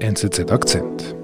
NZZ Akzent.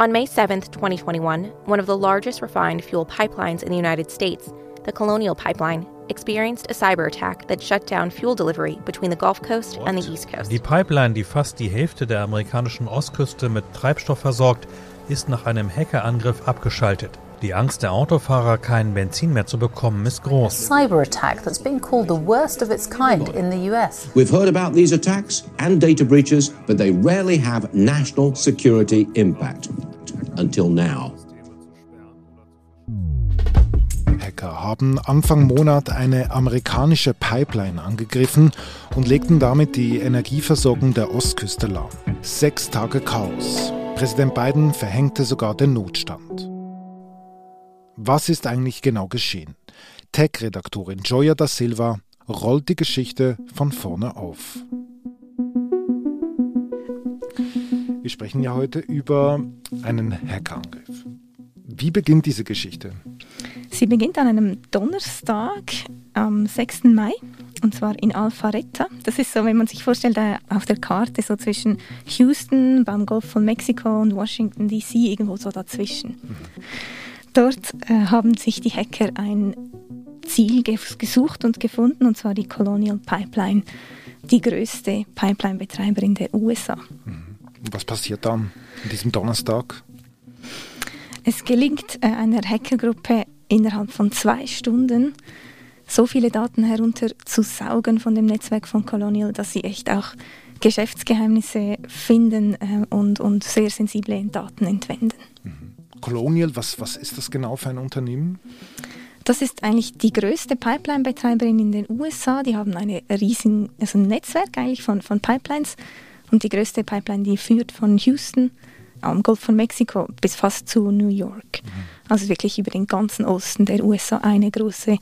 On May 7, 2021, one of the largest refined fuel pipelines in the United States, the Colonial Pipeline, experienced a cyber attack that shut down fuel delivery between the Gulf Coast and the East Coast. Die Pipeline, die fast die Hälfte der amerikanischen Ostküste mit Treibstoff versorgt, ist nach einem Hackerangriff abgeschaltet. Die Angst der Autofahrer, kein Benzin mehr zu bekommen, ist groß. cyber attack that's been called the worst of its kind in the US. We've heard about these attacks and data breaches, but they rarely have national security impact. Until now. Hacker haben Anfang Monat eine amerikanische Pipeline angegriffen und legten damit die Energieversorgung der Ostküste lahm. Sechs Tage Chaos. Präsident Biden verhängte sogar den Notstand. Was ist eigentlich genau geschehen? Tech-Redaktorin Joya da Silva rollt die Geschichte von vorne auf. Wir sprechen ja heute über einen Hackerangriff. Wie beginnt diese Geschichte? Sie beginnt an einem Donnerstag am 6. Mai und zwar in Alpharetta. Das ist so, wenn man sich vorstellt, äh, auf der Karte so zwischen Houston, beim Golf von Mexiko und Washington DC, irgendwo so dazwischen. Dort äh, haben sich die Hacker ein Ziel ges- gesucht und gefunden, und zwar die Colonial Pipeline, die größte Pipeline-Betreiberin der USA. Und Was passiert dann an diesem Donnerstag? Es gelingt äh, einer Hackergruppe innerhalb von zwei Stunden so viele Daten herunterzusaugen von dem Netzwerk von Colonial, dass sie echt auch Geschäftsgeheimnisse finden äh, und, und sehr sensible Daten entwenden. Colonial, was, was ist das genau für ein Unternehmen? Das ist eigentlich die größte Pipeline-Betreiberin in den USA. Die haben eine riesen, also ein Netzwerk eigentlich von, von Pipelines. Und die größte Pipeline, die führt von Houston am Golf von Mexiko bis fast zu New York. Also wirklich über den ganzen Osten der USA eine große,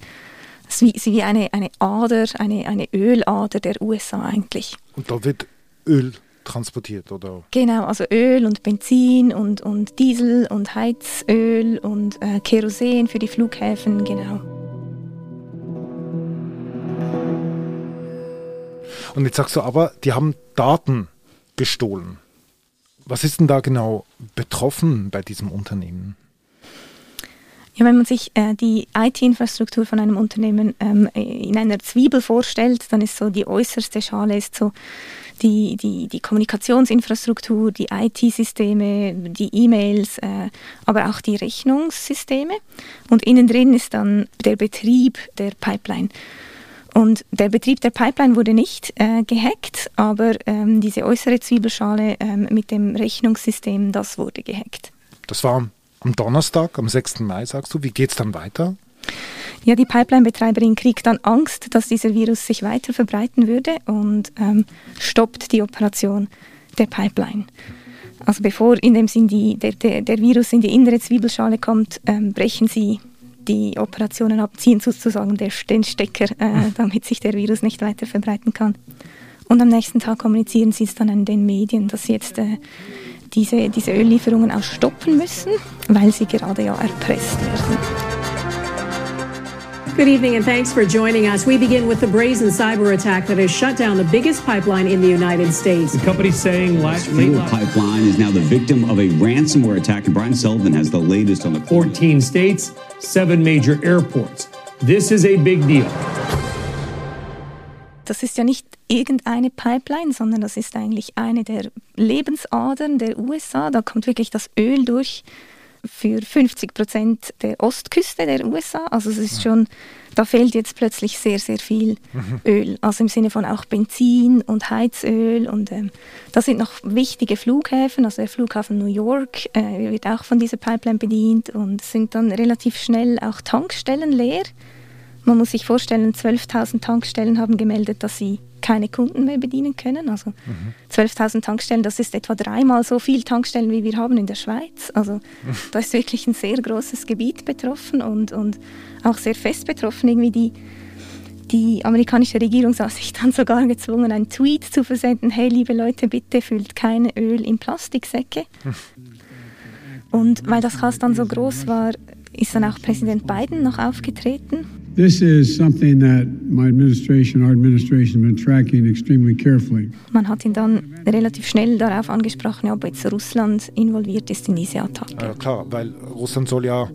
es ist wie, es ist wie eine, eine Ader, eine, eine Ölader der USA eigentlich. Und da wird Öl transportiert, oder? Genau, also Öl und Benzin und, und Diesel und Heizöl und äh, Kerosin für die Flughäfen, genau. Und jetzt sagst du aber, die haben Daten gestohlen. Was ist denn da genau betroffen bei diesem Unternehmen? Ja, wenn man sich äh, die IT-Infrastruktur von einem Unternehmen ähm, in einer Zwiebel vorstellt, dann ist so die äußerste Schale ist so die, die, die Kommunikationsinfrastruktur, die IT-Systeme, die E-Mails, äh, aber auch die Rechnungssysteme. Und innen drin ist dann der Betrieb der Pipeline. Und der Betrieb der Pipeline wurde nicht äh, gehackt, aber ähm, diese äußere Zwiebelschale ähm, mit dem Rechnungssystem, das wurde gehackt. Das war am Donnerstag, am 6. Mai, sagst du. Wie geht es dann weiter? Ja, die Pipeline-Betreiberin kriegt dann Angst, dass dieser Virus sich weiter verbreiten würde und ähm, stoppt die Operation der Pipeline. Also bevor in dem Sinn die, der, der, der Virus in die innere Zwiebelschale kommt, ähm, brechen sie die Operationen ab, ziehen sozusagen der, den Stecker, äh, damit sich der Virus nicht weiter verbreiten kann. Und am nächsten Tag kommunizieren sie es dann an den Medien, dass sie jetzt äh, diese, diese Öllieferungen auch stoppen müssen, weil sie gerade ja erpresst werden. Good evening and thanks for joining us. We begin with the brazen cyber attack that has shut down the biggest pipeline in the United States. The company saying last late Fuel pipeline is now the victim of a ransomware attack, and Brian Sullivan has the latest on the 14 states, seven major airports. This is a big deal. Das ist ja nicht irgendeine Pipeline, sondern das ist eigentlich eine der Lebensadern der USA. Da kommt wirklich das Öl durch für 50 Prozent der Ostküste der USA. Also es ist schon, da fehlt jetzt plötzlich sehr, sehr viel Öl. Also im Sinne von auch Benzin und Heizöl. Und ähm, da sind noch wichtige Flughäfen. Also der Flughafen New York äh, wird auch von dieser Pipeline bedient und es sind dann relativ schnell auch Tankstellen leer. Man muss sich vorstellen, 12.000 Tankstellen haben gemeldet, dass sie keine Kunden mehr bedienen können. Also 12.000 Tankstellen, das ist etwa dreimal so viel Tankstellen, wie wir haben in der Schweiz. Also da ist wirklich ein sehr großes Gebiet betroffen und, und auch sehr fest betroffen. Irgendwie die, die amerikanische Regierung sah sich dann sogar gezwungen, einen Tweet zu versenden, hey liebe Leute, bitte füllt kein Öl in Plastiksäcke. Und weil das Chaos dann so groß war, ist dann auch Präsident Biden noch aufgetreten. This is something that my administration, our administration, has been tracking extremely carefully. Man hat ihn dann relativ schnell darauf angesprochen, ob jetzt Russland involviert ist in diese Attacke. Ja, klar, weil Russland soll ja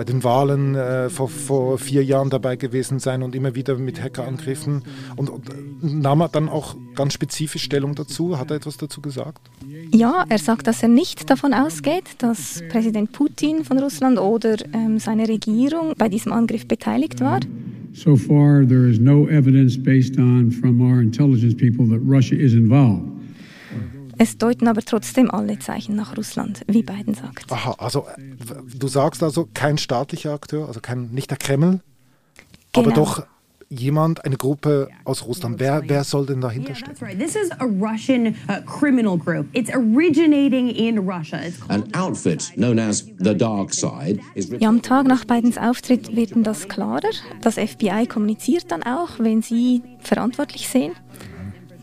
bei den Wahlen äh, vor, vor, vier Jahren dabei gewesen sein und immer wieder mit Hackerangriffen. Und, und nahm er dann auch ganz spezifisch Stellung dazu? Hat er etwas dazu gesagt? Ja, er sagt, dass er nicht davon ausgeht, dass Präsident Putin von Russland oder ähm, seine Regierung bei diesem Angriff beteiligt war. So far, there is no evidence based on from our intelligence people that Russia is involved. Es deuten aber trotzdem alle Zeichen nach Russland, wie Biden sagt. Aha, also du sagst also kein staatlicher Akteur, also kein, nicht der Kreml, genau. aber doch jemand, eine Gruppe aus Russland. Wer, wer soll denn dahinter stehen? Yeah, right. This is a Russian uh, criminal group. It's originating in Russia. An outfit known as the Dark Side is ja, am Tag nach Bidens Auftritt wird das klarer. Das FBI kommuniziert dann auch, wenn sie verantwortlich sehen.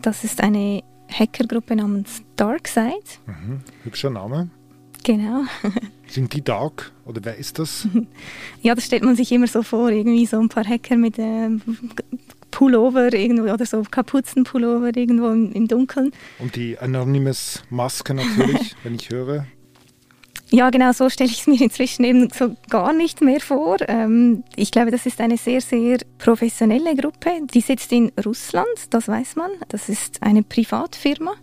Das ist eine Hackergruppe namens Darkside. Mhm. Hübscher Name. Genau. Sind die dark oder wer ist das? Ja, das stellt man sich immer so vor, irgendwie so ein paar Hacker mit ähm, Pullover irgendwo oder so Kapuzenpullover irgendwo im, im Dunkeln. Und die Anonymous Maske natürlich, wenn ich höre. Ja, genau so stelle ich es mir inzwischen eben so gar nicht mehr vor. Ähm, ich glaube, das ist eine sehr, sehr professionelle Gruppe. Die sitzt in Russland, das weiß man. Das ist eine Privatfirma,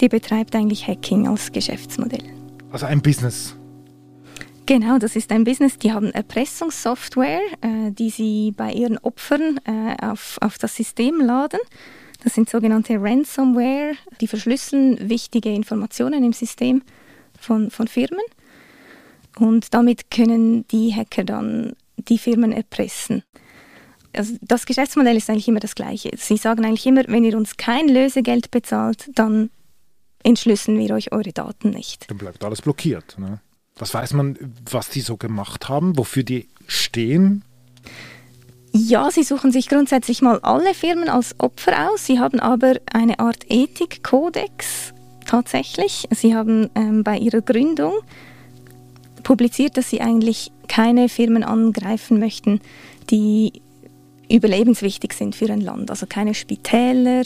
die betreibt eigentlich Hacking als Geschäftsmodell. Also ein Business. Genau, das ist ein Business. Die haben Erpressungssoftware, äh, die sie bei ihren Opfern äh, auf, auf das System laden. Das sind sogenannte Ransomware, die verschlüsseln wichtige Informationen im System von, von Firmen. Und damit können die Hacker dann die Firmen erpressen. Also das Geschäftsmodell ist eigentlich immer das gleiche. Sie sagen eigentlich immer, wenn ihr uns kein Lösegeld bezahlt, dann entschlüsseln wir euch eure Daten nicht. Dann bleibt alles blockiert. Ne? Was weiß man, was die so gemacht haben, wofür die stehen? Ja, sie suchen sich grundsätzlich mal alle Firmen als Opfer aus. Sie haben aber eine Art Ethikkodex tatsächlich. Sie haben ähm, bei ihrer Gründung publiziert, dass sie eigentlich keine Firmen angreifen möchten, die überlebenswichtig sind für ein Land. Also keine Spitäler,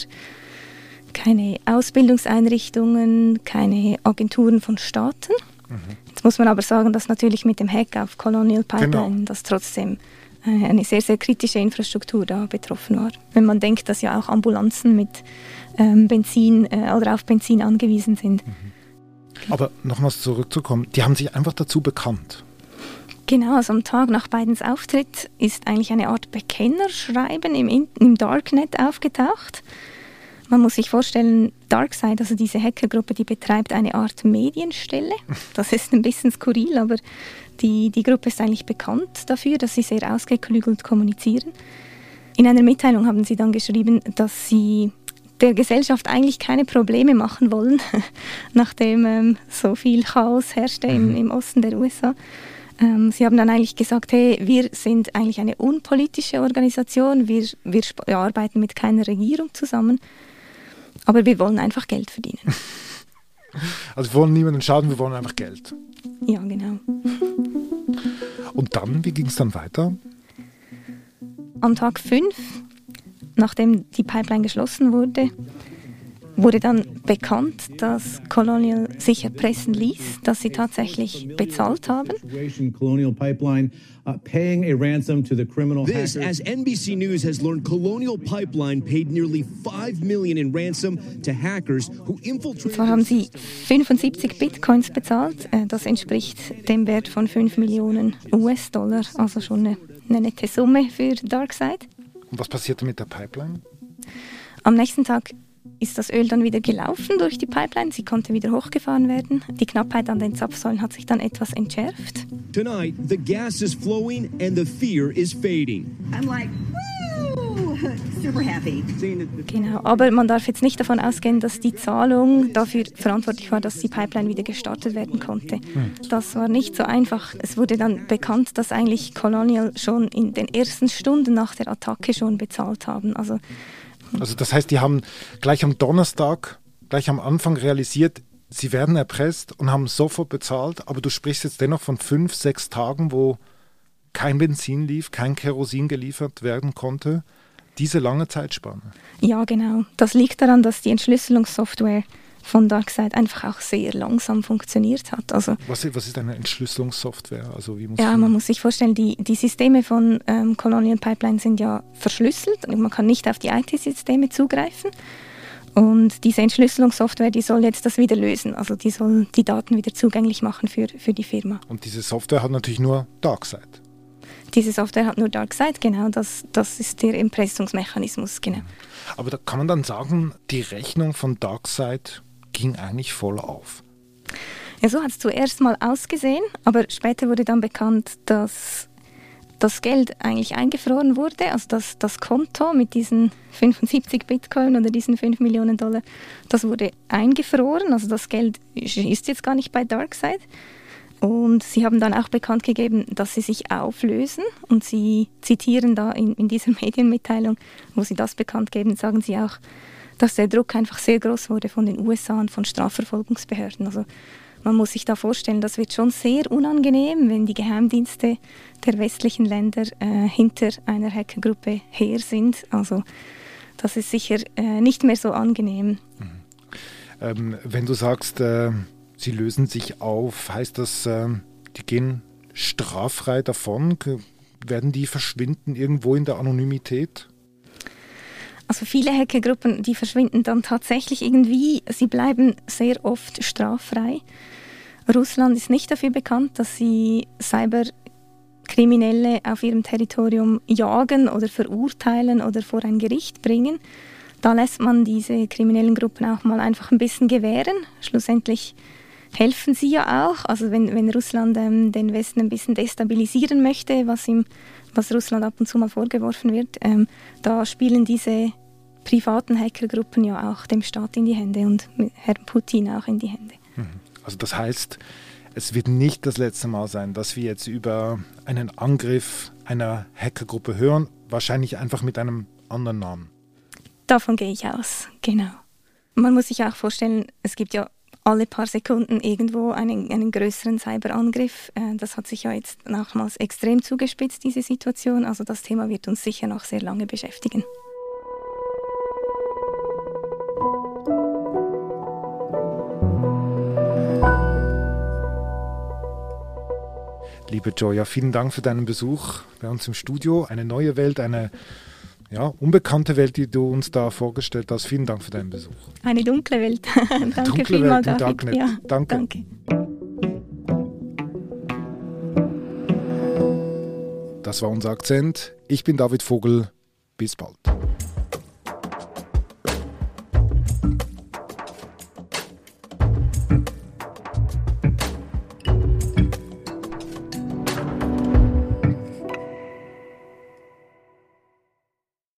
keine Ausbildungseinrichtungen, keine Agenturen von Staaten. Mhm. Jetzt muss man aber sagen, dass natürlich mit dem Hack auf Colonial Pipeline genau. das trotzdem äh, eine sehr, sehr kritische Infrastruktur da betroffen war. Wenn man denkt, dass ja auch Ambulanzen mit ähm, Benzin äh, oder auf Benzin angewiesen sind. Mhm. Aber nochmals zurückzukommen, die haben sich einfach dazu bekannt. Genau, also am Tag nach Bidens Auftritt ist eigentlich eine Art Bekennerschreiben im, im Darknet aufgetaucht. Man muss sich vorstellen, Darkside, also diese Hackergruppe, die betreibt eine Art Medienstelle. Das ist ein bisschen skurril, aber die, die Gruppe ist eigentlich bekannt dafür, dass sie sehr ausgeklügelt kommunizieren. In einer Mitteilung haben sie dann geschrieben, dass sie der Gesellschaft eigentlich keine Probleme machen wollen, nachdem ähm, so viel Chaos herrschte im, mhm. im Osten der USA. Ähm, sie haben dann eigentlich gesagt, hey, wir sind eigentlich eine unpolitische Organisation, wir, wir arbeiten mit keiner Regierung zusammen, aber wir wollen einfach Geld verdienen. Also wir wollen niemanden schaden, wir wollen einfach Geld. Ja, genau. Und dann, wie ging es dann weiter? Am Tag 5 nachdem die Pipeline geschlossen wurde, wurde dann bekannt, dass Colonial sich erpressen ließ, dass sie tatsächlich bezahlt haben. This, as NBC News has learned, Colonial Pipeline paid nearly 5 million in ransom to hackers who infiltrated. Zwar haben sie 75 Bitcoins bezahlt, äh, das entspricht dem Wert von 5 Millionen US-Dollar, also schon eine, eine nette Summe für Darkseid. Und was passierte mit der Pipeline? Am nächsten Tag ist das Öl dann wieder gelaufen durch die Pipeline. Sie konnte wieder hochgefahren werden. Die Knappheit an den Zapfsäulen hat sich dann etwas entschärft. Tonight, the gas is flowing and the fear is fading. I'm like, happy. Genau, aber man darf jetzt nicht davon ausgehen, dass die Zahlung dafür verantwortlich war, dass die Pipeline wieder gestartet werden konnte. Hm. Das war nicht so einfach. Es wurde dann bekannt, dass eigentlich Colonial schon in den ersten Stunden nach der Attacke schon bezahlt haben. Also also das heißt, die haben gleich am Donnerstag, gleich am Anfang realisiert, Sie werden erpresst und haben sofort bezahlt, aber du sprichst jetzt dennoch von fünf, sechs Tagen, wo kein Benzin lief, kein Kerosin geliefert werden konnte. Diese lange Zeitspanne. Ja, genau. Das liegt daran, dass die Entschlüsselungssoftware von DarkSide einfach auch sehr langsam funktioniert hat. Also, was, was ist eine Entschlüsselungssoftware? Also wie muss ja, man muss sich vorstellen, die, die Systeme von ähm, Colonial Pipeline sind ja verschlüsselt. Man kann nicht auf die IT-Systeme zugreifen. Und diese Entschlüsselungssoftware, die soll jetzt das wieder lösen. Also die soll die Daten wieder zugänglich machen für, für die Firma. Und diese Software hat natürlich nur DarkSide. Diese Software hat nur DarkSide, genau. Das, das ist der Impressungsmechanismus, genau. Aber da kann man dann sagen, die Rechnung von DarkSide ging eigentlich voll auf. Ja, so hat es zuerst mal ausgesehen, aber später wurde dann bekannt, dass das Geld eigentlich eingefroren wurde, also das, das Konto mit diesen 75 Bitcoin oder diesen 5 Millionen Dollar, das wurde eingefroren, also das Geld ist jetzt gar nicht bei DarkSide. Und sie haben dann auch bekannt gegeben, dass sie sich auflösen und sie zitieren da in, in dieser Medienmitteilung, wo sie das bekannt geben, sagen sie auch, dass der Druck einfach sehr groß wurde von den USA und von Strafverfolgungsbehörden. Also man muss sich da vorstellen, das wird schon sehr unangenehm, wenn die Geheimdienste der westlichen Länder äh, hinter einer Hackergruppe her sind. Also das ist sicher äh, nicht mehr so angenehm. Mhm. Ähm, wenn du sagst, äh, sie lösen sich auf, heißt das, ähm, die gehen straffrei davon? Werden die verschwinden irgendwo in der Anonymität? Also viele Hackergruppen, die verschwinden dann tatsächlich irgendwie, sie bleiben sehr oft straffrei. Russland ist nicht dafür bekannt, dass sie Cyberkriminelle auf ihrem Territorium jagen oder verurteilen oder vor ein Gericht bringen. Da lässt man diese kriminellen Gruppen auch mal einfach ein bisschen gewähren. Schlussendlich helfen sie ja auch. Also wenn, wenn Russland ähm, den Westen ein bisschen destabilisieren möchte, was ihm was Russland ab und zu mal vorgeworfen wird, ähm, da spielen diese privaten Hackergruppen ja auch dem Staat in die Hände und Herrn Putin auch in die Hände. Mhm. Also das heißt, es wird nicht das letzte Mal sein, dass wir jetzt über einen Angriff einer Hackergruppe hören, wahrscheinlich einfach mit einem anderen Namen. Davon gehe ich aus, genau. Man muss sich auch vorstellen, es gibt ja alle paar Sekunden irgendwo einen, einen größeren Cyberangriff. Äh, das hat sich ja jetzt nochmals extrem zugespitzt, diese Situation. Also das Thema wird uns sicher noch sehr lange beschäftigen. Liebe Joya, vielen Dank für deinen Besuch bei uns im Studio. Eine neue Welt, eine ja, unbekannte Welt, die du uns da vorgestellt hast. Vielen Dank für deinen Besuch. Eine dunkle Welt. danke dunkle vielmals, Welt David. Ja, danke. danke. Das war unser Akzent. Ich bin David Vogel. Bis bald.